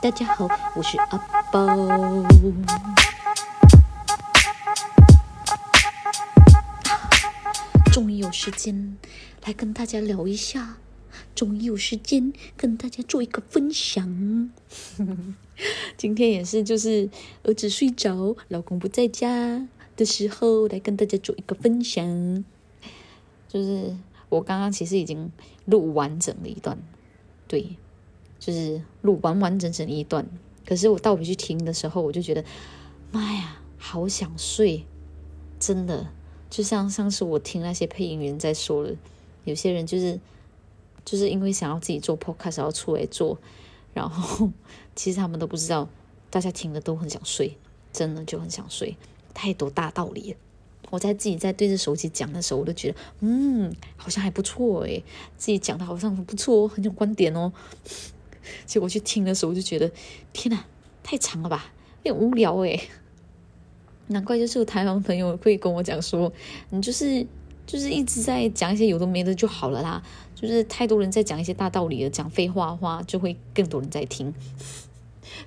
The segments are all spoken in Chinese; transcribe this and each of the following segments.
大家好，我是阿宝。终于有时间来跟大家聊一下，终于有时间跟大家做一个分享。今天也是，就是儿子睡着，老公不在家的时候，来跟大家做一个分享。就是我刚刚其实已经录完整了一段，对，就是录完完整整一段。可是我倒回去听的时候，我就觉得，妈呀，好想睡，真的。就像上次我听那些配音员在说了，有些人就是就是因为想要自己做 podcast 要出来做，然后其实他们都不知道，大家听了都很想睡，真的就很想睡，太多大道理了。我在自己在对着手机讲的时候，我都觉得，嗯，好像还不错诶，自己讲的好像不错哦，很有观点哦。结果去听的时候，我就觉得，天哪，太长了吧，有点无聊诶。难怪就是有台湾朋友会跟我讲说，你就是就是一直在讲一些有的没的就好了啦，就是太多人在讲一些大道理了，讲废话的话就会更多人在听。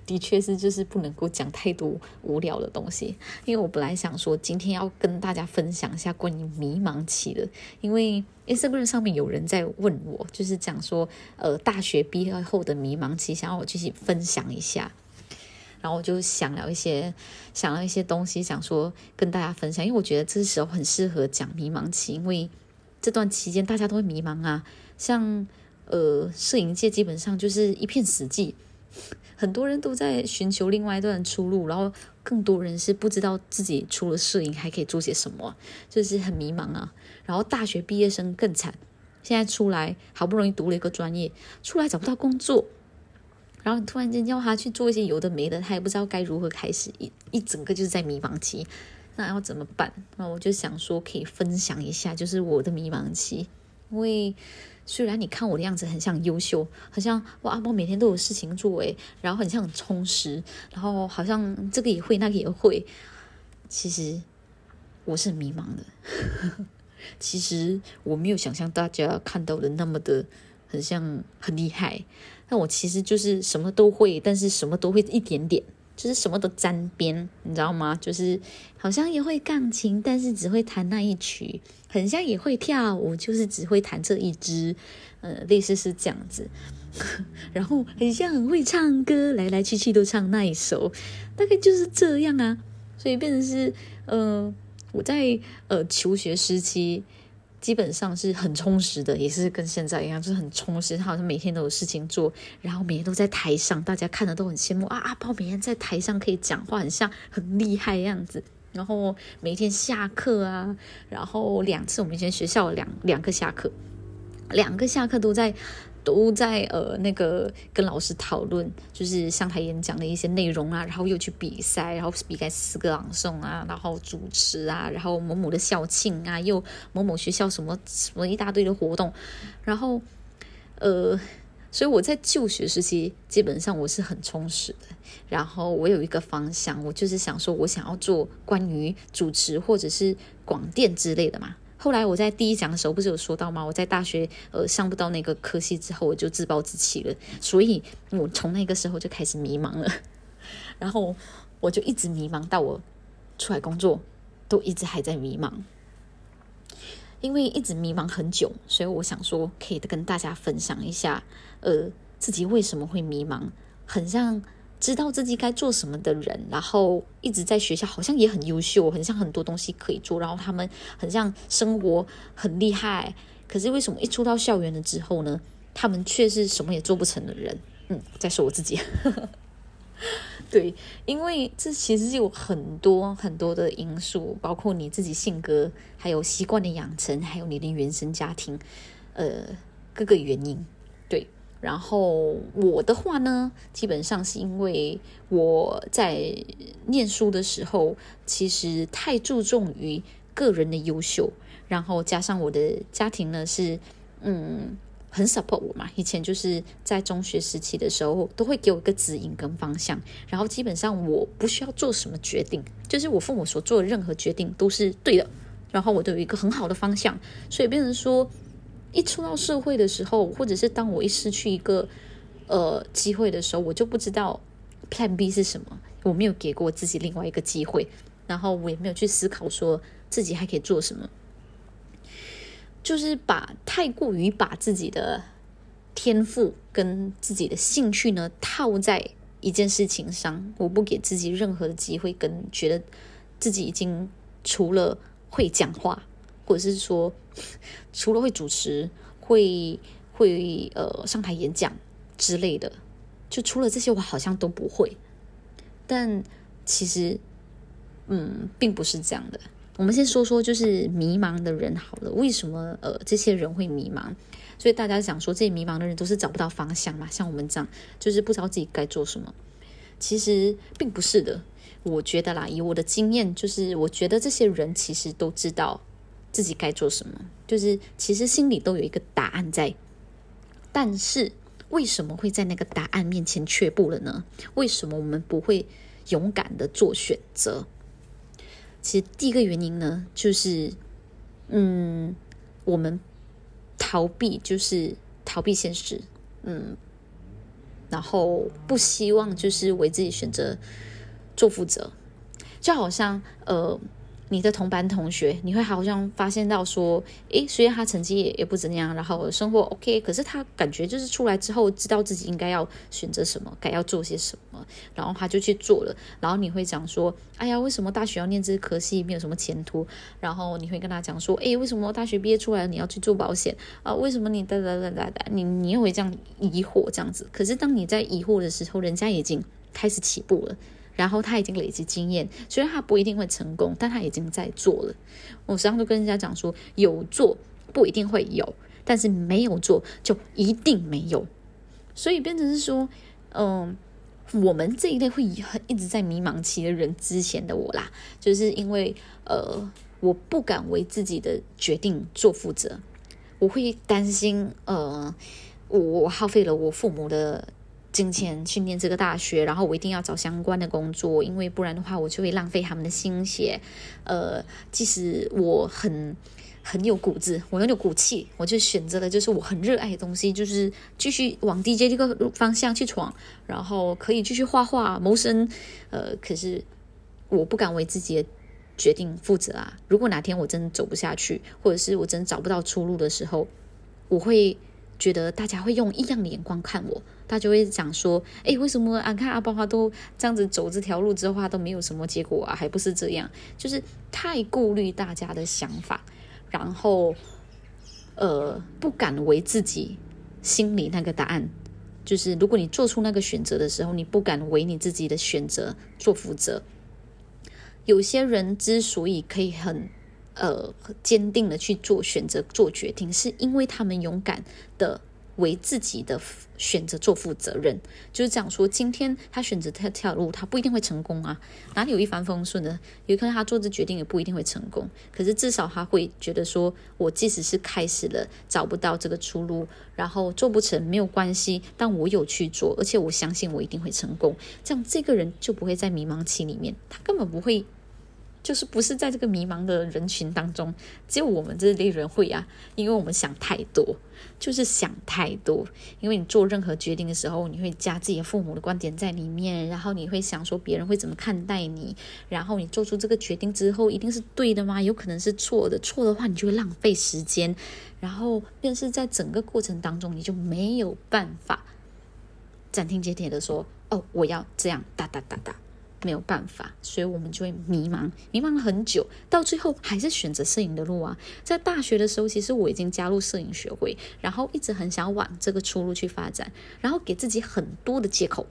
的确是，就是不能够讲太多无聊的东西。因为我本来想说今天要跟大家分享一下关于迷茫期的，因为 Instagram 上面有人在问我，就是讲说呃大学毕业后的迷茫期，想要我继续分享一下。然后我就想了一些，想了一些东西，想说跟大家分享，因为我觉得这时候很适合讲迷茫期，因为这段期间大家都会迷茫啊。像呃，摄影界基本上就是一片死寂，很多人都在寻求另外一段出路，然后更多人是不知道自己除了摄影还可以做些什么，就是很迷茫啊。然后大学毕业生更惨，现在出来好不容易读了一个专业，出来找不到工作。然后突然间叫他去做一些有的没的，他也不知道该如何开始，一一整个就是在迷茫期，那要怎么办？那我就想说可以分享一下，就是我的迷茫期。因为虽然你看我的样子很像优秀，好像哇阿猫每天都有事情做诶，然后很像很充实，然后好像这个也会那个也会，其实我是很迷茫的。其实我没有想象大家看到的那么的很像很厉害。但我其实就是什么都会，但是什么都会一点点，就是什么都沾边，你知道吗？就是好像也会钢琴，但是只会弹那一曲；很像也会跳舞，就是只会弹这一支，呃，类似是这样子。然后很像很会唱歌，来来去去都唱那一首，大概就是这样啊。所以变成是，呃，我在呃求学时期。基本上是很充实的，也是跟现在一样，就是很充实。他好像每天都有事情做，然后每天都在台上，大家看的都很羡慕啊！阿包每天在台上可以讲话，很像很厉害的样子。然后每天下课啊，然后两次我们以前学校两两个下课，两个下课都在。都在呃那个跟老师讨论，就是上台演讲的一些内容啊，然后又去比赛，然后比赛诗歌朗诵啊，然后主持啊，然后某某的校庆啊，又某某学校什么什么一大堆的活动，然后呃，所以我在就学时期基本上我是很充实的，然后我有一个方向，我就是想说我想要做关于主持或者是广电之类的嘛。后来我在第一讲的时候不是有说到吗？我在大学呃上不到那个科系之后，我就自暴自弃了。所以我从那个时候就开始迷茫了，然后我就一直迷茫到我出来工作，都一直还在迷茫。因为一直迷茫很久，所以我想说可以跟大家分享一下，呃，自己为什么会迷茫，很像。知道自己该做什么的人，然后一直在学校，好像也很优秀，很像很多东西可以做，然后他们很像生活很厉害，可是为什么一出到校园了之后呢？他们却是什么也做不成的人？嗯，在说我自己。对，因为这其实有很多很多的因素，包括你自己性格，还有习惯的养成，还有你的原生家庭，呃，各个原因。对。然后我的话呢，基本上是因为我在念书的时候，其实太注重于个人的优秀，然后加上我的家庭呢是嗯很 support 我嘛，以前就是在中学时期的时候，都会给我一个指引跟方向，然后基本上我不需要做什么决定，就是我父母所做的任何决定都是对的，然后我都有一个很好的方向，所以变成说。一出到社会的时候，或者是当我一失去一个呃机会的时候，我就不知道 Plan B 是什么，我没有给过自己另外一个机会，然后我也没有去思考说自己还可以做什么，就是把太过于把自己的天赋跟自己的兴趣呢套在一件事情上，我不给自己任何的机会，跟觉得自己已经除了会讲话，或者是说 除了会主持，会会呃上台演讲之类的，就除了这些，我好像都不会。但其实，嗯，并不是这样的。我们先说说，就是迷茫的人好了。为什么呃这些人会迷茫？所以大家讲说，这些迷茫的人都是找不到方向嘛？像我们这样，就是不知道自己该做什么。其实并不是的。我觉得啦，以我的经验，就是我觉得这些人其实都知道自己该做什么，就是其实心里都有一个答案在。但是为什么会在那个答案面前却步了呢？为什么我们不会勇敢的做选择？其实第一个原因呢，就是嗯，我们。逃避就是逃避现实，嗯，然后不希望就是为自己选择做负责，就好像呃。你的同班同学，你会好像发现到说，诶，虽然他成绩也也不怎样，然后生活 OK，可是他感觉就是出来之后，知道自己应该要选择什么，该要做些什么，然后他就去做了。然后你会讲说，哎呀，为什么大学要念这科系，没有什么前途？然后你会跟他讲说，诶，为什么大学毕业出来你要去做保险啊？为什么你哒哒哒哒哒，你你又会这样疑惑这样子？可是当你在疑惑的时候，人家已经开始起步了。然后他已经累积经验，虽然他不一定会成功，但他已经在做了。我时常都跟人家讲说，有做不一定会有，但是没有做就一定没有。所以变成是说，嗯，我们这一类会很一直在迷茫期的人，之前的我啦，就是因为呃，我不敢为自己的决定做负责，我会担心呃，我耗费了我父母的。金钱去念这个大学，然后我一定要找相关的工作，因为不然的话，我就会浪费他们的心血。呃，即使我很很有骨子，我很有骨气，我就选择了就是我很热爱的东西，就是继续往 DJ 这个方向去闯，然后可以继续画画谋生。呃，可是我不敢为自己的决定负责啊！如果哪天我真的走不下去，或者是我真的找不到出路的时候，我会。觉得大家会用异样的眼光看我，他就会讲说：“哎，为什么俺看阿包他都这样子走这条路之后，他都没有什么结果啊？还不是这样？就是太顾虑大家的想法，然后呃，不敢为自己心里那个答案。就是如果你做出那个选择的时候，你不敢为你自己的选择做负责。有些人之所以可以很……呃，坚定的去做选择、做决定，是因为他们勇敢的为自己的选择做负责任。就是这样说，今天他选择这条路，他不一定会成功啊，哪里有一帆风顺的？有可能他做这决定也不一定会成功。可是至少他会觉得说，我即使是开始了找不到这个出路，然后做不成没有关系，但我有去做，而且我相信我一定会成功。这样这个人就不会在迷茫期里面，他根本不会。就是不是在这个迷茫的人群当中，只有我们这类人会啊，因为我们想太多，就是想太多。因为你做任何决定的时候，你会加自己父母的观点在里面，然后你会想说别人会怎么看待你，然后你做出这个决定之后一定是对的吗？有可能是错的，错的话你就会浪费时间，然后便是在整个过程当中你就没有办法斩钉截铁的说，哦，我要这样哒哒哒哒。没有办法，所以我们就会迷茫，迷茫了很久，到最后还是选择摄影的路啊。在大学的时候，其实我已经加入摄影学会，然后一直很想往这个出路去发展，然后给自己很多的借口。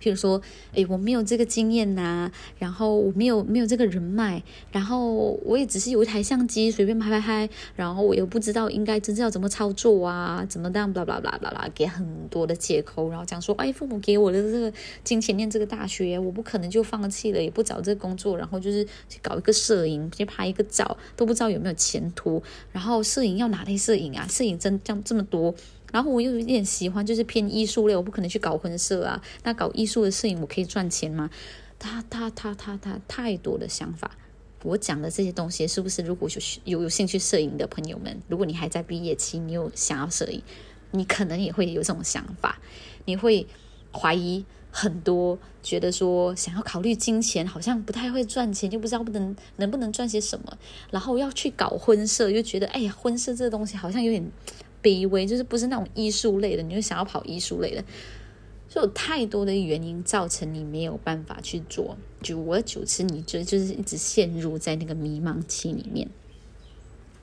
譬如说，哎，我没有这个经验呐，然后我没有没有这个人脉，然后我也只是有一台相机随便拍拍拍，然后我又不知道应该真正要怎么操作啊，怎么样，blah blah blah blah blah，给很多的借口，然后讲说，哎，父母给我的这个金钱念这个大学，我不可能就放弃了，也不找这个工作，然后就是去搞一个摄影，去拍一个照，都不知道有没有前途，然后摄影要哪类摄影啊？摄影真这样这么多。然后我又有点喜欢，就是偏艺术类，我不可能去搞婚摄啊。那搞艺术的摄影，我可以赚钱吗？他他他他他太多的想法。我讲的这些东西，是不是如果有有有兴趣摄影的朋友们，如果你还在毕业期，你有想要摄影，你可能也会有这种想法。你会怀疑很多，觉得说想要考虑金钱，好像不太会赚钱，又不知道不能能不能赚些什么，然后要去搞婚摄，又觉得哎呀，婚摄这个东西好像有点卑微，就是不是那种艺术类的，你就想要跑艺术类的。就有太多的原因造成你没有办法去做，久而久之，你就就是一直陷入在那个迷茫期里面。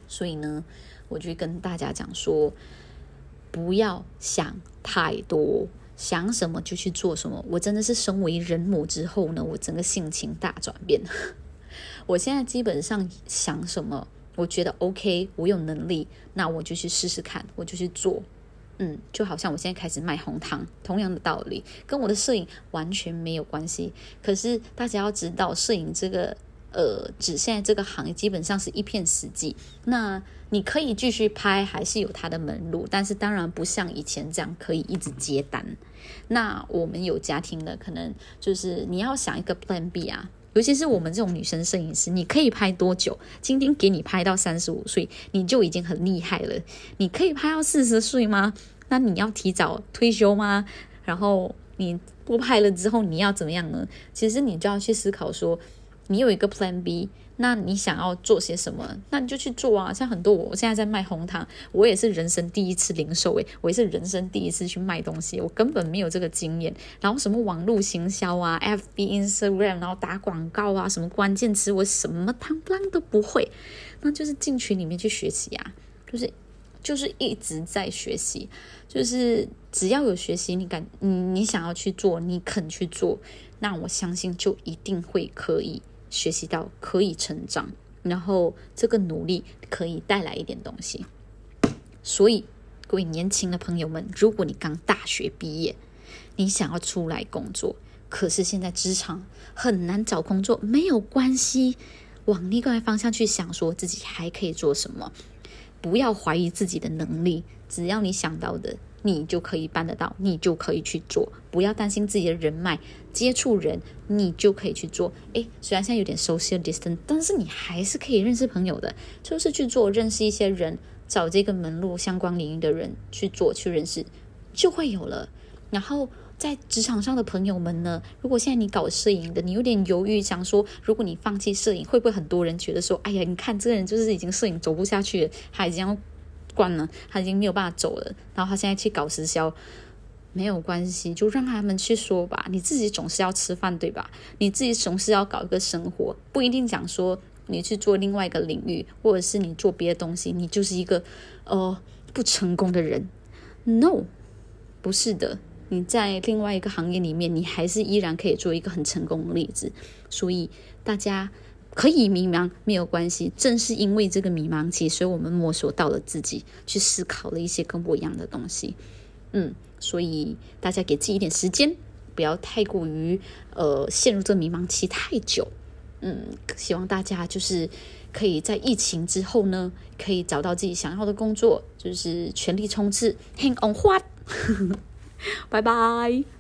所以呢，我就跟大家讲说，不要想太多，想什么就去做什么。我真的是身为人母之后呢，我整个性情大转变。我现在基本上想什么，我觉得 OK，我有能力，那我就去试试看，我就去做。嗯，就好像我现在开始卖红糖，同样的道理，跟我的摄影完全没有关系。可是大家要知道，摄影这个呃，指现在这个行业基本上是一片死寂。那你可以继续拍，还是有它的门路，但是当然不像以前这样可以一直接单。那我们有家庭的，可能就是你要想一个 Plan B 啊。尤其是我们这种女生摄影师，你可以拍多久？今天给你拍到三十五岁，你就已经很厉害了。你可以拍到四十岁吗？那你要提早退休吗？然后你不拍了之后，你要怎么样呢？其实你就要去思考说，你有一个 Plan B。那你想要做些什么？那你就去做啊！像很多我现在在卖红糖，我也是人生第一次零售诶，我也是人生第一次去卖东西，我根本没有这个经验。然后什么网络行销啊，FB、Instagram，然后打广告啊，什么关键词我什么汤不都不会，那就是进群里面去学习啊，就是就是一直在学习，就是只要有学习，你敢你你想要去做，你肯去做，那我相信就一定会可以。学习到可以成长，然后这个努力可以带来一点东西。所以，各位年轻的朋友们，如果你刚大学毕业，你想要出来工作，可是现在职场很难找工作，没有关系，往另外方向去想，说自己还可以做什么，不要怀疑自己的能力，只要你想到的。你就可以办得到，你就可以去做，不要担心自己的人脉接触人，你就可以去做。诶，虽然现在有点 social distance，但是你还是可以认识朋友的，就是去做，认识一些人，找这个门路相关领域的人去做，去认识，就会有了。然后在职场上的朋友们呢，如果现在你搞摄影的，你有点犹豫，想说如果你放弃摄影，会不会很多人觉得说，哎呀，你看这个人就是已经摄影走不下去了，他已经要。惯了，他已经没有办法走了。然后他现在去搞直销，没有关系，就让他们去说吧。你自己总是要吃饭，对吧？你自己总是要搞一个生活，不一定讲说你去做另外一个领域，或者是你做别的东西，你就是一个呃不成功的人。No，不是的，你在另外一个行业里面，你还是依然可以做一个很成功的例子。所以大家。可以迷茫没有关系，正是因为这个迷茫期，所以我们摸索到了自己，去思考了一些跟我一样的东西。嗯，所以大家给自己一点时间，不要太过于呃陷入这迷茫期太久。嗯，希望大家就是可以在疫情之后呢，可以找到自己想要的工作，就是全力冲刺，Hang on what？拜拜。